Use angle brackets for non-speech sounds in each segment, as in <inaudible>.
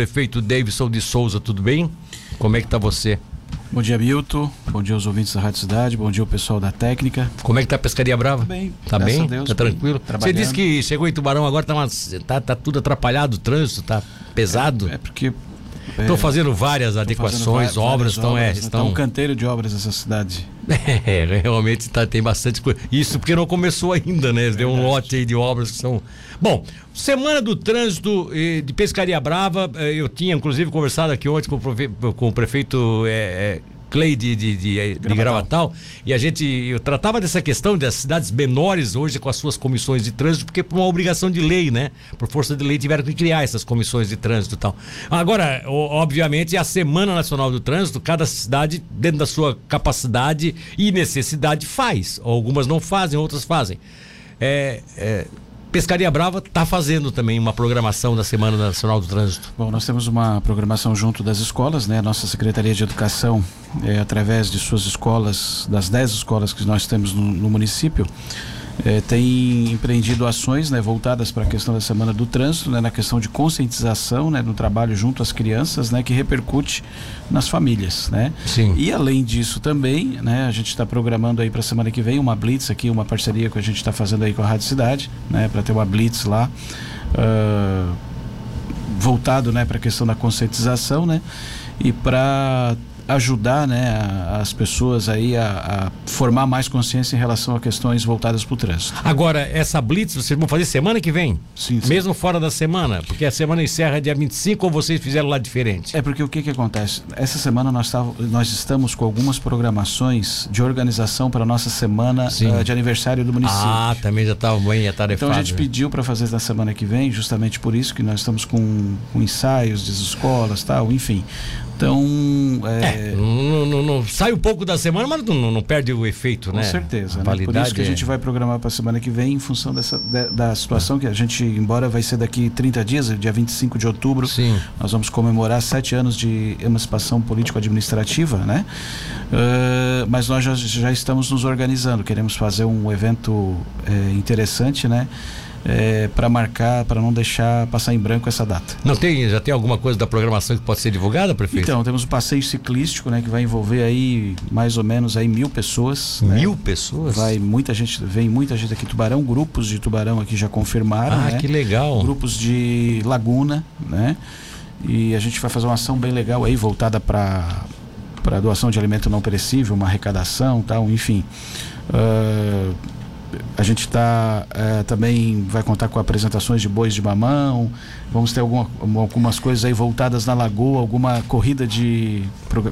Prefeito Davidson de Souza, tudo bem? Como é que tá você? Bom dia, Milton. Bom dia aos ouvintes da Rádio Cidade. Bom dia ao pessoal da técnica. Como é que tá a Pescaria Brava? Bem, Tá bem? Deus, tá bem, tranquilo? Você disse que chegou em Tubarão agora, tá, uma- tá, tá tudo atrapalhado, o trânsito tá pesado. É porque. Estão é, fazendo várias adequações, fazendo va- obras, várias estão, é, obras, né? Tá estão... um canteiro de obras essa cidade. <laughs> É, realmente tá, tem bastante coisa. Isso porque não começou ainda, né? Deu um lote aí de obras que são. Bom, Semana do Trânsito eh, de Pescaria Brava, eh, eu tinha inclusive conversado aqui ontem com o, profe- com o prefeito eh, eh, Clay de, de, de, eh, de Gravatal, e a gente eu tratava dessa questão das cidades menores hoje com as suas comissões de trânsito, porque por uma obrigação de lei, né? Por força de lei tiveram que criar essas comissões de trânsito e tal. Agora, obviamente, a Semana Nacional do Trânsito, cada cidade, dentro da sua capacidade e necessidade, faz. Algumas não fazem, outras fazem. É, é, Pescaria Brava está fazendo também uma programação da Semana Nacional do Trânsito. Bom, nós temos uma programação junto das escolas, né? Nossa Secretaria de Educação, é, através de suas escolas, das 10 escolas que nós temos no, no município, é, tem empreendido ações né, voltadas para a questão da Semana do Trânsito, né, na questão de conscientização, né, no trabalho junto às crianças, né, que repercute nas famílias, né? Sim. E além disso também, né, a gente está programando aí para a semana que vem uma blitz aqui, uma parceria que a gente está fazendo aí com a Rádio Cidade, né, para ter uma blitz lá. ah, voltado né, para a questão da conscientização né, e para ajudar né, a- as pessoas aí a, a formar mais consciência em relação a questões voltadas para o trânsito. Agora, essa Blitz vocês vão fazer semana que vem? Sim, sim. Mesmo fora da semana? Porque a semana encerra dia 25 ou vocês fizeram lá diferente? É porque o que, que acontece? Essa semana nós, tava- nós estamos com algumas programações de organização para a nossa semana ah, de aniversário do município. Ah, também já estava bem atarefado. Então a gente né? pediu para fazer na semana que vem, justamente por isso que nós estamos com, com ensaios das escolas, tal, enfim. Então, é, É, não, não- não- sai um pouco da semana, mas não, perde o efeito, Com né? certeza, A né? Por isso que a é- gente vai programar para a semana que vem em função dessa, da, da situação que a gente, embora vai ser daqui 30 dias, dia 25 de outubro, Sim. nós vamos comemorar sete anos de emancipação político-administrativa, né? Ah, mas nós já, já estamos nos organizando, queremos fazer um evento eh, interessante, né? Para marcar, para não deixar passar em branco essa data. Não tem, já tem alguma coisa da programação que pode ser divulgada, prefeito? Então, temos o passeio ciclístico, né? Que vai envolver aí mais ou menos aí mil pessoas. né? Mil pessoas? Vai muita gente, vem muita gente aqui Tubarão, grupos de Tubarão aqui já confirmaram, Ah, né? que legal. Grupos de Laguna, né? E a gente vai fazer uma ação bem legal aí voltada para para doação de alimento não perecível, uma arrecadação, tal, enfim. Ah, a gente tá eh, também vai contar com apresentações de bois de mamão. Vamos ter alguma, algumas coisas aí voltadas na lagoa, alguma corrida de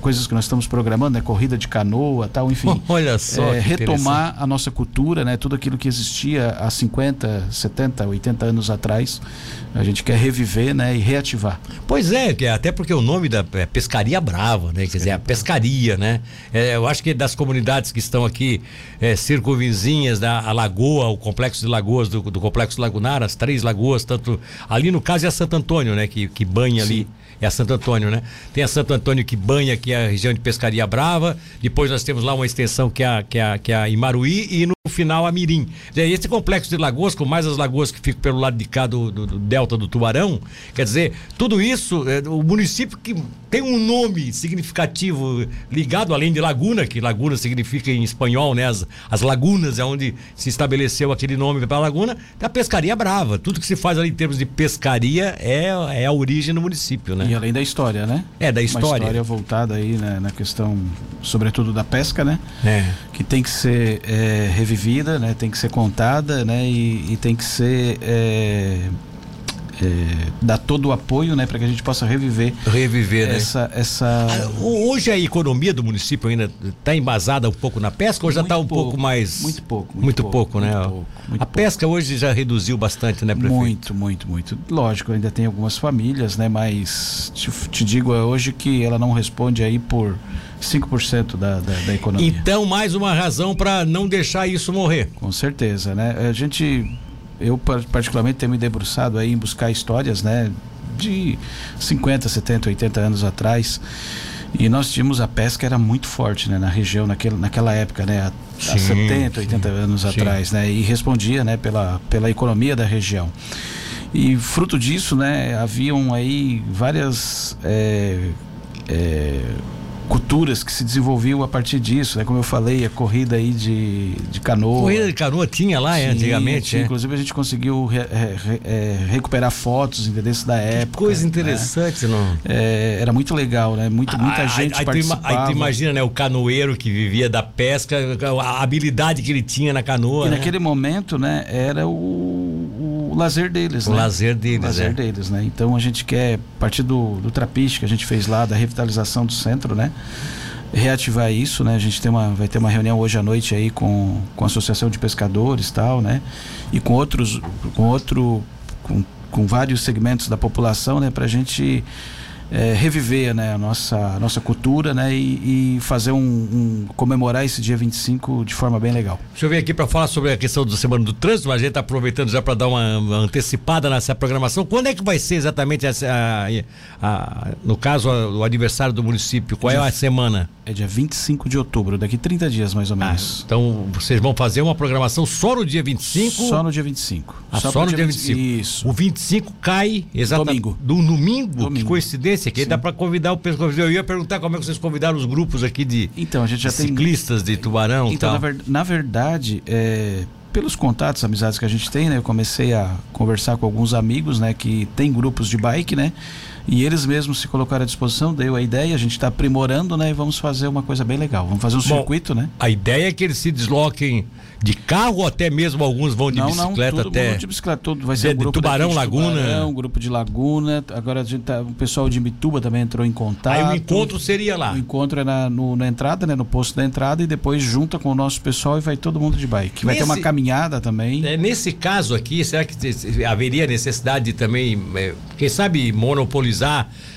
coisas que nós estamos programando, né? Corrida de canoa, tal, enfim. <laughs> Olha só. É, retomar a nossa cultura, né? Tudo aquilo que existia há 50, 70, 80 anos atrás. A gente quer reviver, né? E reativar. Pois é, que até porque o nome da é Pescaria Brava, né? Quer dizer, a pescaria, né? É, eu acho que das comunidades que estão aqui é, circunvizinhas da a Lagoa, o complexo de lagoas do, do complexo lagunar, as três lagoas, tanto ali no caso é a Santo Antônio, né? Que, que banha ali. É a Santo Antônio, né? Tem a Santo Antônio que banha aqui a região de Pescaria Brava. Depois nós temos lá uma extensão que é a, que é a, que é a Imaruí e no final a Mirim. Esse complexo de lagoas, com mais as lagoas que ficam pelo lado de cá do, do- do delta do Tubarão, quer dizer, tudo isso, é, o município que tem um nome significativo ligado, além de Laguna, que Laguna significa em espanhol, né? As, as lagunas é onde se estabeleceu aquele nome para a Laguna, da Pescaria Brava. Tudo que se faz ali em termos de pescaria é, é a origem do município, né? E além da história, né? É, da Uma história. história voltada aí né, na questão, sobretudo da pesca, né? É. Que tem que ser é, revivida, né? Tem que ser contada, né? E, e tem que ser é, é, dar todo o apoio, né? Para que a gente possa reviver Reviver, né? essa essa Ah, ho- Hoje a economia do município ainda está embasada um pouco na pesca ou já está um pouco, pouco mais. muito pouco, muito Muito, pouco, pouco, né? muito pouco, muito a pesca hoje já reduziu bastante, né, prefeito? Muito, muito, muito. Lógico, ainda tem algumas famílias, né? Mas te, te digo hoje que ela não responde aí por 5% da, da, da economia. Então, mais uma razão para não deixar isso morrer. Com certeza, né? A gente, eu par- particularmente tenho me debruçado aí em buscar histórias, né? De 50, 70, 80 anos atrás. E nós tínhamos a pesca era muito forte, né? Na região, naquele, naquela época, né? Há, há Sim, 70, 80 anos sim. atrás, né? E respondia, né? Pela, pela economia da região. E fruto disso, né, haviam aí várias é, é, culturas que se desenvolviam a partir disso, né? Como eu falei, a corrida aí de, de canoa. Corrida de canoa tinha lá Sim, antigamente. Tinha, é. Inclusive a gente conseguiu re, re, é, recuperar fotos endereços da época. Que coisa né? interessante, né? não? É, era muito legal, né? Muito, muita ah, gente aí, participava. Aí tu imagina, né? O canoeiro que vivia da pesca, a habilidade que ele tinha na canoa. E né? naquele momento, né? Era o, o lazer deles, o né? lazer deles, o lazer é. deles, né? Então a gente quer, a partir do, do trapiche que a gente fez lá, da revitalização do centro, né? reativar isso, né? A gente tem uma, vai ter uma reunião hoje à noite aí com, com a Associação de Pescadores tal, né? E com outros, com outro, com, com vários segmentos da população, né? Para a gente é, reviver né, a, nossa, a nossa cultura né, e, e fazer um, um, comemorar esse dia 25 de forma bem legal. Deixa eu vir aqui para falar sobre a questão da Semana do Trânsito, mas a gente está aproveitando já para dar uma, uma, antecipada nessa programação. Quando é que vai ser exatamente essa, a, a, no caso o aniversário do município? Qual é a semana? É dia 25 de outubro, daqui 30 dias mais ou menos. Ah, então vocês vão fazer uma programação só no dia 25? Só no dia 25. Ah, só, só no dia 25. 25. Isso. O 25 cai exatamente domingo. do domingo, domingo. que coincidência experiência, que dá para convidar o pessoal. Eu ia perguntar como é que vocês convidaram os grupos aqui de então, a gente já ciclistas tem... de Tubarão. Então, tal. Na verdade, é... pelos contatos, amizades que a gente tem, né? Eu comecei a conversar com alguns amigos, né? Que tem grupos de bike, né? E eles mesmos se colocaram à disposição, deu a ideia, a gente está aprimorando, né? E vamos fazer uma coisa bem legal. Vamos fazer um Bom, circuito, né? A ideia é que eles se desloquem de carro ou até mesmo alguns vão de não, bicicleta não, tudo, até. de bicicleta, tudo vai ser de, um grupo Tubarão, de Laguna. Tubarão, grupo de Laguna. Agora a gente tá, o pessoal de Mituba também entrou em contato. Aí o encontro seria lá. O encontro é na, no, na entrada, né? No posto da entrada e depois junta com o nosso pessoal e vai todo mundo de bike. Vai nesse, ter uma caminhada também. É, nesse caso aqui, será que haveria necessidade de também, é, quem sabe, monopolizar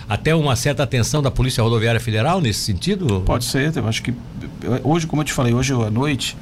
até uma certa atenção da Polícia Rodoviária Federal nesse sentido? Pode ser, eu acho que hoje, como eu te falei, hoje à noite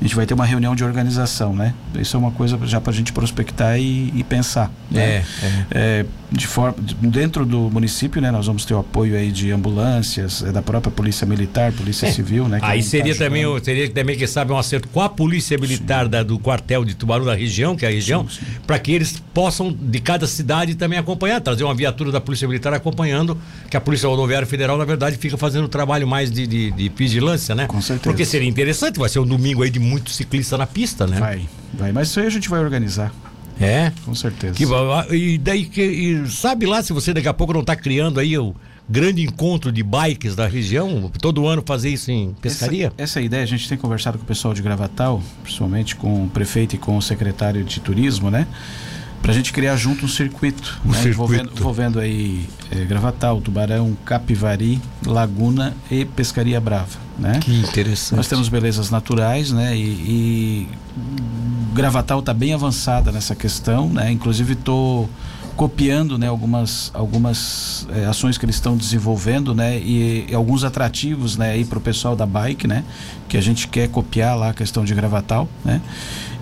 a gente vai ter uma reunião de organização, né? Isso é uma coisa já para a gente prospectar e, e pensar. Né? É, é. é, de forma dentro do município, né? Nós vamos ter o apoio aí de ambulâncias, é, da própria polícia militar, polícia é. civil, né? Aí seria tá também, seria também quem sabe um acerto com a polícia militar da, do quartel de Tubarão da região, que é a região, para que eles possam de cada cidade também acompanhar, trazer uma viatura da polícia militar acompanhando, que a polícia rodoviária federal na verdade fica fazendo o trabalho mais de, de, de vigilância, né? Com certeza. Porque seria interessante, vai ser um domingo aí de muito ciclista na pista, né? Vai, vai. Mas isso aí a gente vai organizar. É? Com certeza. Que, e daí, que, e sabe lá se você daqui a pouco não está criando aí o grande encontro de bikes da região, todo ano fazer isso em pescaria? Essa, essa ideia, a gente tem conversado com o pessoal de Gravatal, principalmente com o prefeito e com o secretário de turismo, né? Pra gente criar junto um circuito, um né? circuito. Envolvendo, envolvendo aí é, Gravatal, Tubarão, Capivari, Laguna e Pescaria Brava, né? Que interessante. Nós temos belezas naturais, né? E, e Gravatal está bem avançada nessa questão, né? Inclusive estou copiando né, algumas, algumas é, ações que eles estão desenvolvendo né, e, e alguns atrativos né, para o pessoal da bike, né, que a gente quer copiar lá a questão de gravatal. Né,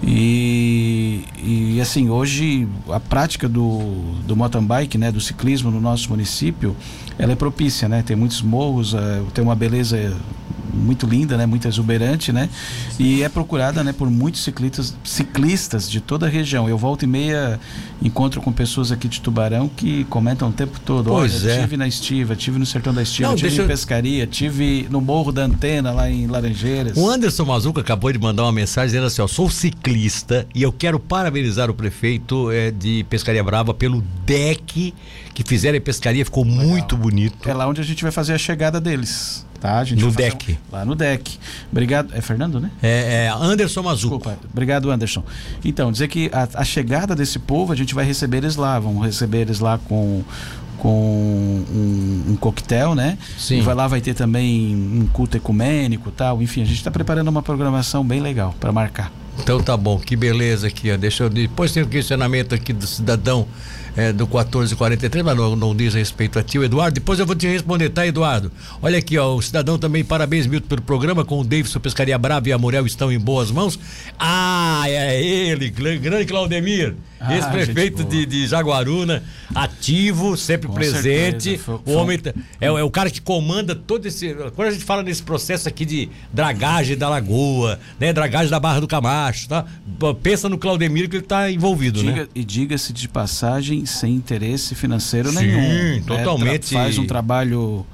e, e assim, hoje a prática do, do mountain bike, né, do ciclismo no nosso município, ela é propícia, né? Tem muitos morros, é, tem uma beleza muito linda, né? Muito exuberante, né? E é procurada, né? Por muitos ciclistas, ciclistas de toda a região. Eu volto e meia encontro com pessoas aqui de Tubarão que comentam o tempo todo. Pois Olha, é. tive na Estiva, tive no Sertão da Estiva, Não, tive em Pescaria, tive no Morro da Antena lá em Laranjeiras. O Anderson Mazuca acabou de mandar uma mensagem dizendo assim: ó, sou ciclista e eu quero parabenizar o prefeito é, de Pescaria Brava pelo deck que fizeram em pescaria, ficou Legal. muito bonito. É lá onde a gente vai fazer a chegada deles. Tá, a gente no deck. Um, lá no deck. Obrigado. É Fernando, né? É, é Anderson. Desculpa. Obrigado, Anderson. Então, dizer que a, a, chegada desse povo, a gente vai receber eles lá. Vamos receber eles lá com com um, um coquetel, né? Sim. E vai lá vai ter também um culto ecumênico tal. Enfim, a gente está preparando uma programação bem legal para marcar. Então tá bom, que beleza aqui, ó. Deixa eu. Depois tem o questionamento aqui do cidadão é, do 1443, mas não, não, diz respeito a tio Eduardo. Depois eu vou te responder, tá, Eduardo? Olha aqui, ó, o cidadão também, parabéns, Milton, pelo programa, com o Davidson Pescaria Brava e a Morel estão em boas mãos. Ah, é ele, grande Claudemir. Ah, Ex-prefeito de, de Jaguaruna, ativo, sempre Com presente. Foi, foi... O homem é, é, o cara que comanda todo esse. Quando a gente fala nesse processo aqui de dragagem da lagoa, né? Dragagem da Barra do Camacho, tá? Pensa no Claudemiro que ele está envolvido, diga, né? E diga-se de passagem, sem interesse financeiro Sim, nenhum. Sim, né? totalmente. Faz um trabalho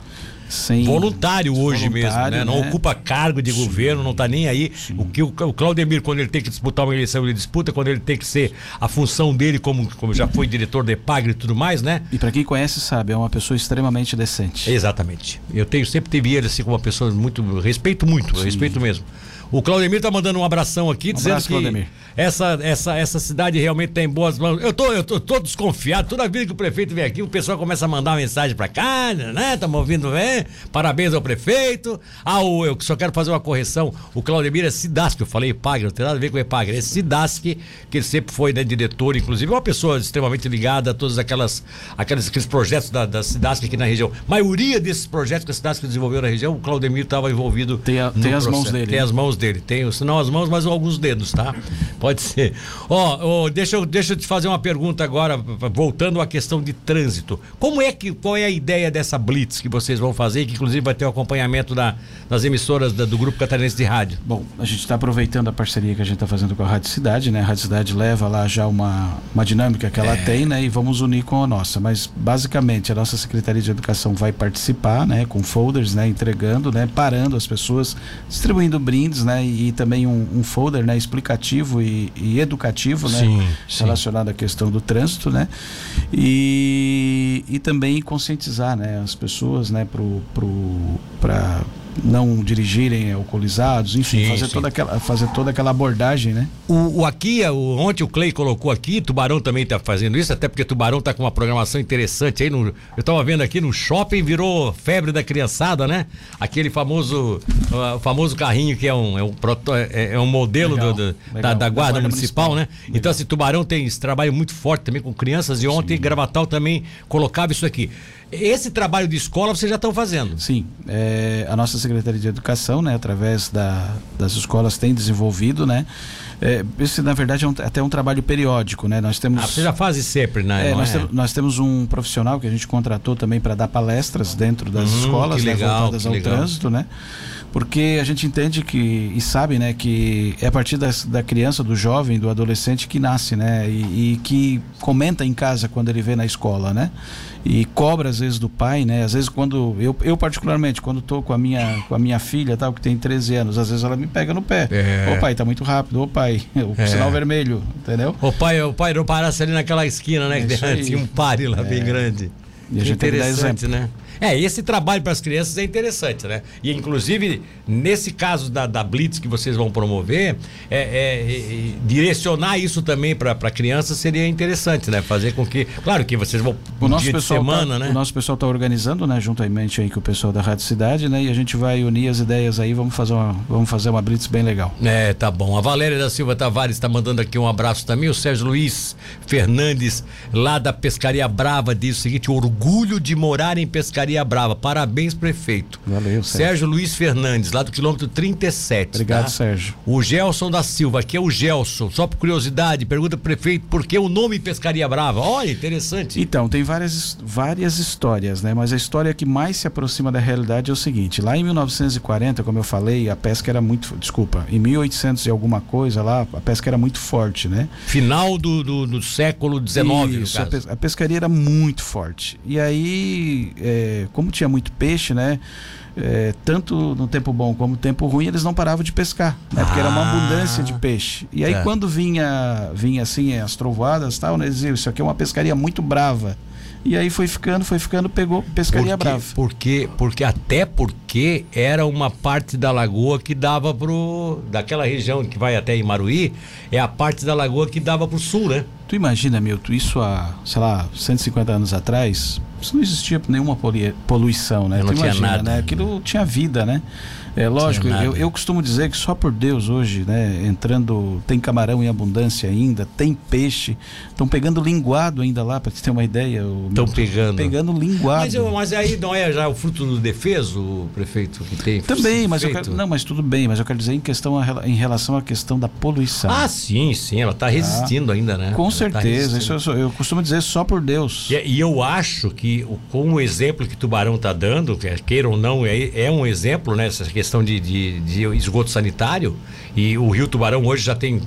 sem voluntário hoje voluntário, mesmo, né? Não né? ocupa cargo de Sim. governo, não está nem aí. Sim. O que o, o Claudemir, quando ele tem que disputar uma eleição, ele disputa, quando ele tem que ser a função dele, como, como já foi diretor de Epagre e tudo mais, né? E para quem conhece, sabe, é uma pessoa extremamente decente. Exatamente. Eu tenho sempre teve ele assim como uma pessoa muito. Respeito muito, respeito mesmo. O Claudemir tá mandando um abração aqui, um dizendo abraço, que Claudemir. essa, essa, essa cidade realmente tem boas mãos. Eu tô, eu tô, tô desconfiado. Toda vez que o prefeito vem aqui, o pessoal começa a mandar uma mensagem para cá, né? Estamos ouvindo, vem. Parabéns ao prefeito. Ah, o, eu só quero fazer uma correção. O Claudemir é Sidask, eu falei Epagre, não tem nada a ver com Epagre. É Sidask, que ele sempre foi né, diretor, inclusive, uma pessoa extremamente ligada a todos aquelas, aqueles, aqueles projetos da, da Sidask aqui na região. A maioria desses projetos que a Sidask desenvolveu na região, o Claudemir estava envolvido. Tem, a, tem as mãos dele. Tem as mãos dele. Tem, se não as mãos, mas alguns dedos, tá? Pode ser. Ó, oh, oh, deixa, eu, deixa eu te fazer uma pergunta agora, voltando à questão de trânsito. Como é que, qual é a ideia dessa blitz que vocês vão fazer, que inclusive vai ter o acompanhamento da, das emissoras da, do Grupo Catarinense de Rádio? Bom, a gente está aproveitando a parceria que a gente está fazendo com a Rádio Cidade, né? A Rádio Cidade leva lá já uma, uma dinâmica que ela é. tem, né? E vamos unir com a nossa. Mas basicamente a nossa Secretaria de Educação vai participar, né? Com folders, né? Entregando, né? Parando as pessoas, distribuindo brindes, né? E e também um, um folder né, explicativo e, e educativo né, sim, relacionado sim. à questão do trânsito, né? E, e também conscientizar né, as pessoas né, para pro, pro, não dirigirem alcoolizados, enfim, sim, fazer, sim. Toda aquela, fazer toda aquela abordagem, né? O, o aqui, o, ontem o Clay colocou aqui, Tubarão também está fazendo isso, até porque Tubarão está com uma programação interessante aí. No, eu estava vendo aqui no shopping, virou febre da criançada, né? Aquele famoso, uh, famoso carrinho que é um, é um, proto, é, é um modelo legal, do, do, legal, da, da, Guarda, Municipal, municipal né? Legal. Então, assim, Tubarão tem esse trabalho muito forte também com crianças e ontem Sim. Gravatal também colocava isso aqui. Esse trabalho de escola vocês já estão fazendo? Sim. É, a nossa Secretaria de Educação, né, através da, das escolas, tem desenvolvido, né? É, esse, na verdade, é um, até um trabalho periódico, né? Nós temos. Ah, você já faz sempre, né? É, nós, é? Tem, nós, temos um profissional que a gente contratou também para dar palestras dentro das hum, escolas, né, legal, voltadas ao legal. trânsito, né? Porque a gente entende que e sabe né que é a partir da, da criança do jovem do adolescente que nasce né e, e, que comenta em casa quando ele vê na escola né e cobra às vezes do pai né às vezes quando eu, eu particularmente quando estou com a minha com a minha filha tal que tem 13 anos às vezes ela me pega no pé é. ô pai tá muito rápido ô pai <laughs> o é. sinal vermelho entendeu o pai o pai não parasse ali naquela esquina né é que <laughs> tinha um pare lá bem é. grande e a gente interessante né é, esse trabalho para as crianças é interessante, né? E inclusive, nesse caso da, da Blitz que vocês vão promover, é, é, é direcionar isso também para crianças seria interessante, né? Fazer com que. Claro que vocês vão o nosso dia pessoal de semana, tá, né? O nosso pessoal está organizando, né? Juntamente aí com o pessoal da Rádio Cidade, né? E a gente vai unir as ideias aí, vamos fazer uma, vamos fazer uma Blitz bem legal. É, tá bom. A Valéria da Silva Tavares está mandando aqui um abraço também. O Sérgio Luiz Fernandes, lá da Pescaria Brava, diz o seguinte: orgulho de morar em Pescaria Maria Brava. Parabéns, prefeito. Valeu, Sérgio. Sérgio Luiz Fernandes, lá do quilômetro 37. Obrigado, tá? Sérgio. O Gelson da Silva, aqui é o Gelson. Só por curiosidade, pergunta pro prefeito por que o nome Pescaria Brava. Olha, interessante. Então, tem várias, várias histórias, né? Mas a história que mais se aproxima da realidade é o seguinte: lá em 1940, como eu falei, a pesca era muito. Desculpa, em 1800 e alguma coisa lá, a pesca era muito forte, né? Final do, do, do século XIX, Isso, a, pescaria era muito forte. E aí. É, como tinha muito peixe, né? É, tanto no tempo bom como no tempo ruim, eles não paravam de pescar, né? Porque ah, era uma ah. abundância de peixe. E aí, é. quando vinha, vinha assim, as trovoadas tal, né? Eles diziam, isso aqui é uma pescaria muito brava. E aí foi ficando, foi ficando, pegou pescaria porque, brava. Porque, porque até porque era uma parte da lagoa que dava pro daquela região que vai até Imaruí, é a parte da lagoa que dava pro sul, né? Tu imagina, Milton, isso há, sei lá, 150 anos atrás, isso não existia nenhuma poluição, né? não tinha imagina, nada. Né? Aquilo tinha vida, né? É lógico, eu, eu, costumo dizer que só por Deus hoje, né, entrando, tem camarão em abundância ainda, tem peixe, estão pegando linguado ainda lá, para você ter uma ideia. Estão pegando. Pegando linguado. Mas, eu, mas, aí não é já o fruto do defeso, o prefeito, que tem Também, mas eu quero, não, mas tudo bem, mas eu quero dizer em questão em relação à questão da poluição. Ah, sim, sim, ela está resistindo ah, ainda, né? Com ela certeza, tá isso eu, eu, costumo dizer só por Deus. E, e eu acho que com o exemplo que Tubarão está dando, queira ou não, é, é um exemplo, né? Essa questão de, de, de esgoto sanitário. E o Rio Tubarão hoje já tem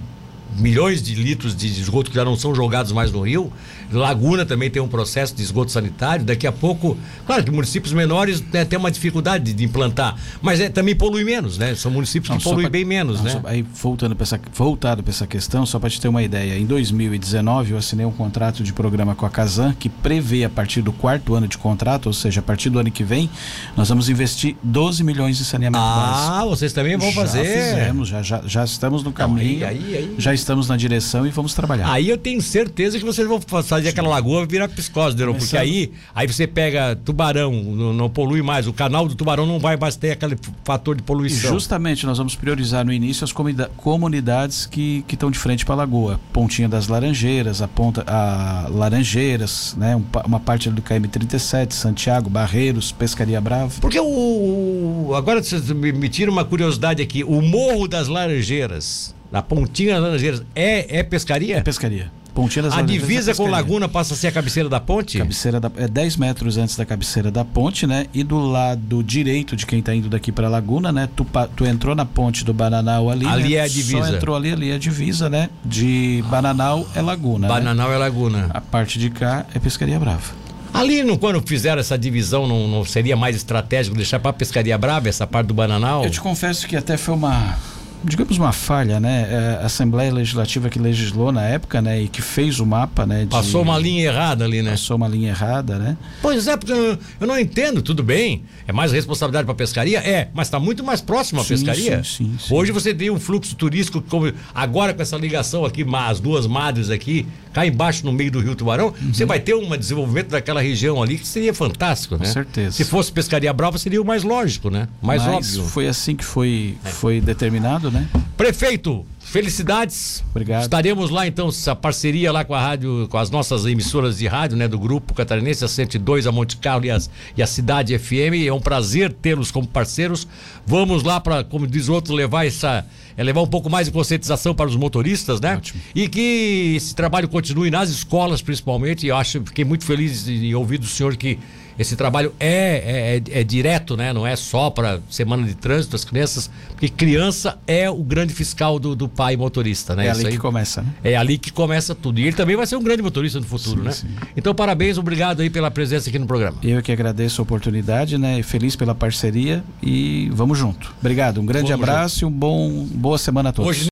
milhões de litros de esgoto que já não são jogados mais no rio. Laguna também tem um processo de esgoto sanitário. Daqui a pouco, claro que municípios menores né, têm uma dificuldade de, implantar, mas é, também polui menos, né? São municípios não, que poluem pra, bem menos, não, né? Só, aí voltando para essa, voltado para essa questão, só para te ter uma ideia, em 2019 eu assinei um contrato de programa com a Casan que prevê a partir do quarto ano de contrato, ou seja, a partir do ano que vem, nós vamos investir 12 milhões em saneamento ah, básico. Ah, vocês também vão já fazer? Fizemos, já, já, já estamos no caminho. Não, aí, aí, aí. Já estamos na direção e vamos trabalhar. Aí eu tenho certeza que vocês vão fazer aquela lagoa virar piscose, Deron, porque aí, aí você pega tubarão, não, não, polui mais, o canal do tubarão não vai mais ter aquele fator de poluição. E justamente nós vamos priorizar no início as comunidades que estão de frente para a lagoa. Pontinha das Laranjeiras, a ponta a Laranjeiras, né, um, uma parte do KM 37, Santiago, Barreiros, Pescaria Brava. Porque o agora me, me tira uma curiosidade aqui, o Morro das Laranjeiras na Pontinha das Laranjeiras, é, é pescaria? É pescaria. Pontinha das a divisa é com Laguna passa a ser a cabeceira da ponte? Cabeceira da, é 10 metros antes da cabeceira da ponte, né? E do lado direito de quem está indo daqui para Laguna, né? Tu, tu entrou na ponte do Bananal ali. Ali né? é a divisa. Só entrou ali, ali é a divisa, né? De Bananal é Laguna. Né? Bananal né? é Laguna. A parte de cá é Pescaria Brava. Ali, no, quando fizeram essa divisão, não, não seria mais estratégico deixar para Pescaria Brava essa parte do Bananal? Eu te confesso que até foi uma digamos uma falha, né? É, a Assembleia Legislativa que legislou na época, né, e que fez o mapa, né? De... Passou uma linha errada ali, né? Passou uma linha errada, né? Pois é, porque eu, não entendo, tudo bem. É mais responsabilidade para a pescaria? É, mas está muito mais próximo à pescaria. Sim, sim, sim. Hoje você tem um fluxo turístico, como agora com essa ligação aqui, as duas madres aqui, cá embaixo no meio do Rio Tubarão, uhum. você vai ter um desenvolvimento daquela região ali que seria fantástico, né? Com certeza. Se fosse pescaria brava, seria o mais lógico, né? Mais mas óbvio. Foi assim que foi, é. foi determinado, né? Prefeito, felicidades. Obrigado. Estaremos lá então, essa parceria lá com a rádio, com as nossas emissoras de rádio, né, do grupo catarinense, a 102, a Monte Carlo e, as, e a Cidade FM. É um prazer tê-los como parceiros. Vamos lá para, como diz o outro, levar essa é levar um pouco mais de conscientização para os motoristas, né? Ótimo. E que esse trabalho continue nas escolas, principalmente. E eu acho, fiquei muito feliz em ouvir do senhor que esse trabalho é, é, é, é direto, né? Não é só para semana de trânsito, as crianças, porque criança é o grande fiscal do, do pai motorista, né? É ali aí, que começa, né? É ali que começa tudo. E ele também vai ser um grande motorista no futuro, sim, né? Sim. Então, parabéns, obrigado aí pela presença aqui no programa. Eu que agradeço a oportunidade, né? Feliz pela parceria e vamos junto. Obrigado, um grande vamos abraço junto. e um bom boa semana a todos. Hoje